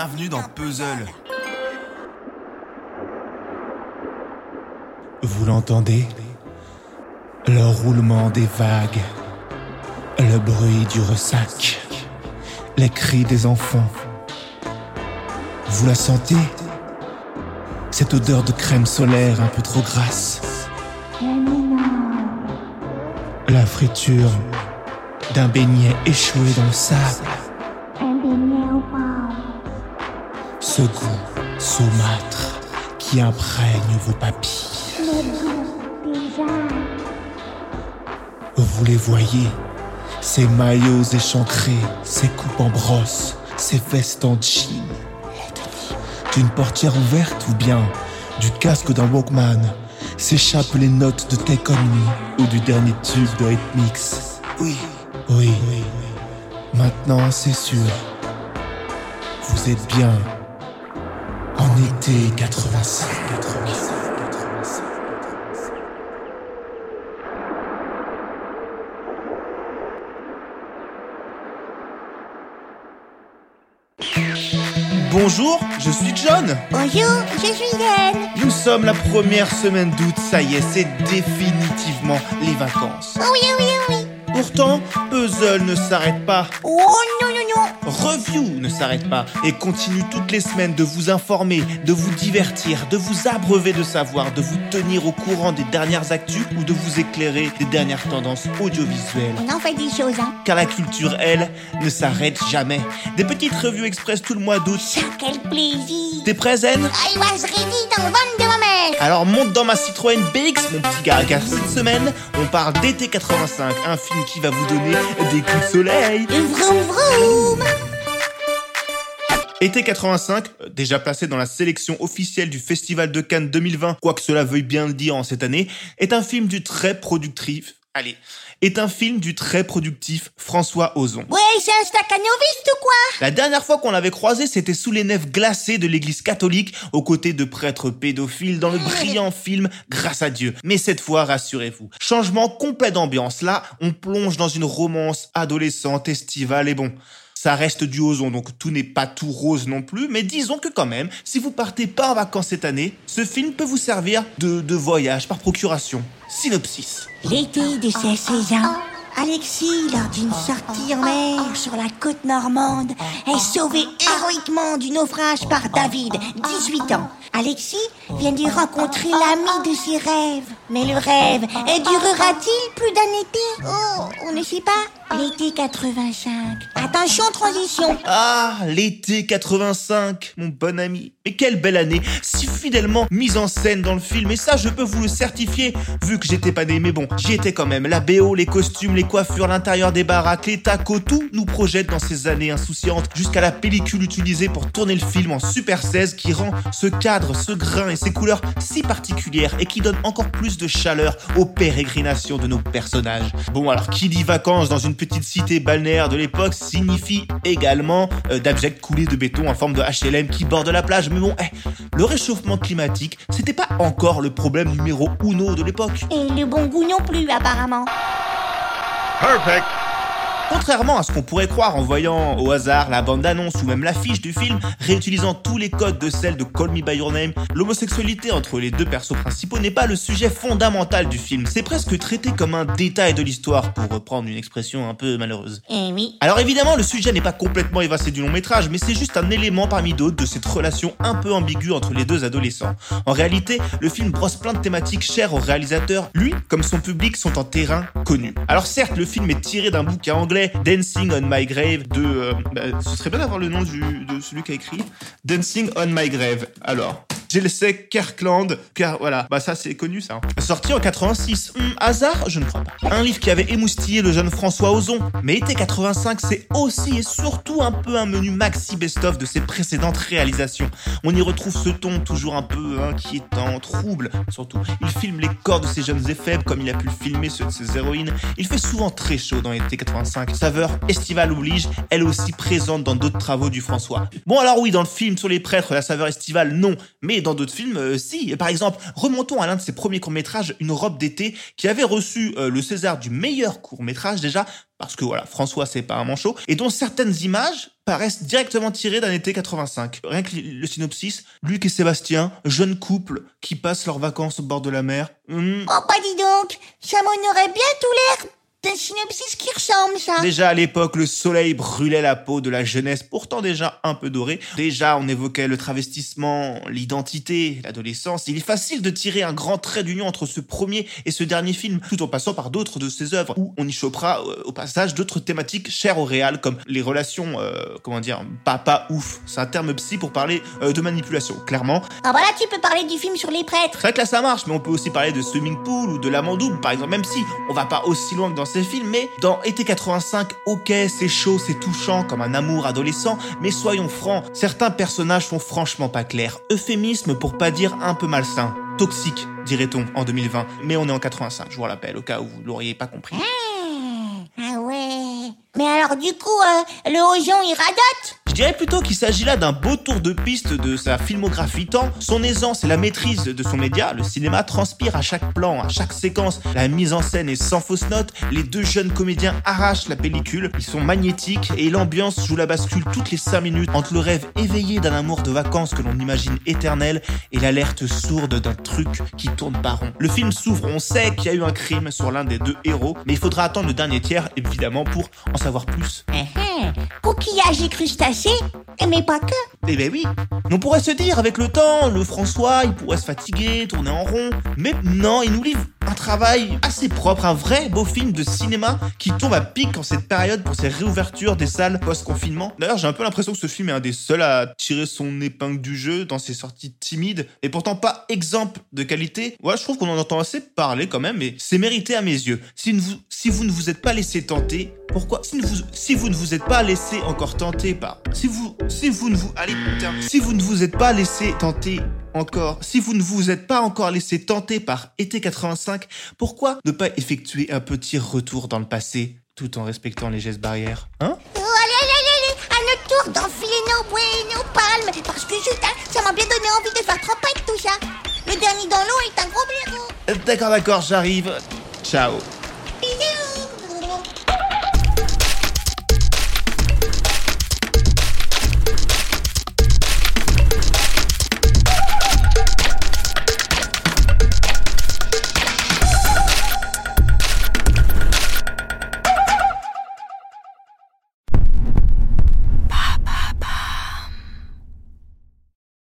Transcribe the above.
Bienvenue dans Puzzle. Vous l'entendez? Le roulement des vagues, le bruit du ressac, les cris des enfants. Vous la sentez? Cette odeur de crème solaire un peu trop grasse. La friture d'un beignet échoué dans le sable. Ce goût saumâtre qui imprègne vos papilles. Vous les voyez, ces maillots échancrés, ces coupes en brosse, ces vestes en jean. D'une portière ouverte ou bien du casque d'un Walkman s'échappent les notes de Take On Me ou du dernier tube de Mix. Oui, oui, oui. Maintenant, c'est sûr. Vous êtes bien en été 85. 85. Bonjour, je suis John. Bonjour, je suis Yann. Nous sommes la première semaine d'août, ça y est, c'est définitivement les vacances. Oh oui, oui, oui. Pourtant, Puzzle ne s'arrête pas. Oh non, non, non. Review ne s'arrête pas et continue toutes les semaines de vous informer, de vous divertir, de vous abreuver de savoir, de vous tenir au courant des dernières actus ou de vous éclairer des dernières tendances audiovisuelles. On en fait des choses, hein. Car la culture, elle, ne s'arrête jamais. Des petites revues express tout le mois d'août. Ça, quel plaisir. T'es prêt, Zen I was ready dans le Alors monte dans ma Citroën BX, mon petit gars, car cette semaine, on parle d'été 85, un film qui va vous donner des coups de soleil. Vroom, vroom. Été 85, euh, déjà placé dans la sélection officielle du Festival de Cannes 2020, quoi que cela veuille bien le dire en cette année, est un film du très productif. Allez, est un film du très productif François Ozon. Ouais, c'est un staccanoviste ou quoi? La dernière fois qu'on l'avait croisé, c'était sous les nefs glacées de l'église catholique, aux côtés de prêtres pédophiles dans le brillant film Grâce à Dieu. Mais cette fois, rassurez-vous, changement complet d'ambiance. Là, on plonge dans une romance adolescente, estivale et bon. Ça reste du ozon, donc tout n'est pas tout rose non plus, mais disons que quand même, si vous partez pas en vacances cette année, ce film peut vous servir de, de voyage par procuration. Synopsis. L'été de ses 16 ans, Alexis, lors d'une sortie en mer sur la côte normande, est sauvé héroïquement du naufrage par David, 18 ans. Alexis vient d'y rencontrer l'ami de ses rêves. Mais le rêve, durera-t-il plus d'un été Oh, on ne sait pas. L'été 85. Attention, transition. Ah, l'été 85, mon bon ami. Mais quelle belle année, si fidèlement mise en scène dans le film. Et ça, je peux vous le certifier, vu que j'étais pas né. Mais bon, j'y étais quand même. La BO, les costumes, les coiffures, l'intérieur des baraques, les tacos, tout nous projette dans ces années insouciantes, jusqu'à la pellicule utilisée pour tourner le film en Super 16 qui rend ce cadre, ce grain et ces couleurs si particulières et qui donne encore plus de chaleur aux pérégrinations de nos personnages. Bon, alors qui dit vacances dans une petite cité balnéaire de l'époque signifie également euh, d'abjects coulées de béton en forme de HLM qui bordent la plage. Mais bon, eh, le réchauffement climatique, c'était pas encore le problème numéro uno de l'époque. Et le bon goût non plus, apparemment. Perfect. Contrairement à ce qu'on pourrait croire en voyant au hasard la bande-annonce ou même l'affiche du film, réutilisant tous les codes de celle de Call Me By Your Name, l'homosexualité entre les deux persos principaux n'est pas le sujet fondamental du film. C'est presque traité comme un détail de l'histoire, pour reprendre une expression un peu malheureuse. Eh oui. Alors évidemment, le sujet n'est pas complètement évasé du long métrage, mais c'est juste un élément parmi d'autres de cette relation un peu ambiguë entre les deux adolescents. En réalité, le film brosse plein de thématiques chères au réalisateur. Lui, comme son public, sont en terrain connu. Alors certes, le film est tiré d'un bouquin anglais, Dancing on My Grave, de... euh, bah, ce serait bien d'avoir le nom de celui qui a écrit. Dancing on My Grave. Alors... Jelsey Kirkland, car voilà, bah ça c'est connu ça. Sorti en 86. Hmm, hasard? Je ne crois pas. Un livre qui avait émoustillé le jeune François Ozon. Mais été 85, c'est aussi et surtout un peu un menu maxi best-of de ses précédentes réalisations. On y retrouve ce ton toujours un peu inquiétant, trouble, surtout. Il filme les corps de ces jeunes et faibles comme il a pu le filmer ceux de ses héroïnes. Il fait souvent très chaud dans été 85. Saveur estivale oblige, elle aussi présente dans d'autres travaux du François. Bon alors oui, dans le film sur les prêtres, la saveur estivale, non. Mais Mais dans d'autres films, euh, si. Par exemple, remontons à l'un de ses premiers courts-métrages, Une robe d'été, qui avait reçu euh, le César du meilleur court-métrage déjà, parce que voilà, François c'est pas un manchot, et dont certaines images paraissent directement tirées d'un été 85. Rien que le synopsis, Luc et Sébastien, jeune couple qui passent leurs vacances au bord de la mer. Hmm. Oh bah dis donc, ça m'en aurait bien tout l'air un synopsis qui ressemble, ça. Déjà à l'époque, le soleil brûlait la peau de la jeunesse, pourtant déjà un peu dorée. Déjà, on évoquait le travestissement, l'identité, l'adolescence. Il est facile de tirer un grand trait d'union entre ce premier et ce dernier film, tout en passant par d'autres de ses œuvres, où on y chopera euh, au passage d'autres thématiques chères au réal, comme les relations, euh, comment dire, papa ouf. C'est un terme psy pour parler euh, de manipulation, clairement. Ah bah là, tu peux parler du film sur les prêtres. C'est vrai que là, ça marche, mais on peut aussi parler de Swimming Pool ou de La Double, par exemple, même si on va pas aussi loin que dans ces films, mais dans Été 85, ok, c'est chaud, c'est touchant, comme un amour adolescent, mais soyons francs, certains personnages sont franchement pas clairs. Euphémisme pour pas dire un peu malsain. Toxique, dirait-on, en 2020. Mais on est en 85, je vous rappelle, au cas où vous l'auriez pas compris. Ah, ah ouais. Mais alors du coup, euh, le Ojon, il radote? Dirais plutôt qu'il s'agit là d'un beau tour de piste de sa filmographie tant son aisance et la maîtrise de son média, le cinéma, transpire à chaque plan, à chaque séquence. La mise en scène est sans fausse note, les deux jeunes comédiens arrachent la pellicule, ils sont magnétiques et l'ambiance joue la bascule toutes les 5 minutes entre le rêve éveillé d'un amour de vacances que l'on imagine éternel et l'alerte sourde d'un truc qui tourne par rond. Le film s'ouvre, on sait qu'il y a eu un crime sur l'un des deux héros, mais il faudra attendre le dernier tiers évidemment pour en savoir plus. Eh, eh, et crustacés mais pas que. Eh ben oui. On pourrait se dire, avec le temps, le François, il pourrait se fatiguer, tourner en rond. Mais non, il nous livre un travail assez propre, un vrai beau film de cinéma qui tombe à pic en cette période pour ces réouvertures des salles post-confinement. D'ailleurs, j'ai un peu l'impression que ce film est un des seuls à tirer son épingle du jeu dans ses sorties timides et pourtant pas exemple de qualité. Ouais, je trouve qu'on en entend assez parler quand même, mais c'est mérité à mes yeux. Si vous, vous ne vous êtes pas laissé tenter, pourquoi si vous, si vous ne vous êtes pas laissé encore tenter par... Si vous... Si vous ne vous... Allez, putain. Si vous ne vous êtes pas laissé tenter encore, si vous ne vous êtes pas encore laissé tenter par été 85, pourquoi ne pas effectuer un petit retour dans le passé tout en respectant les gestes barrières Hein? Oh, allez, allez, allez, à notre tour d'enfiler nos bouées nos palmes, parce que juste, ça m'a bien donné envie de faire trempette tout ça. Le dernier dans l'eau est un gros blaireau. D'accord, d'accord, j'arrive. Ciao.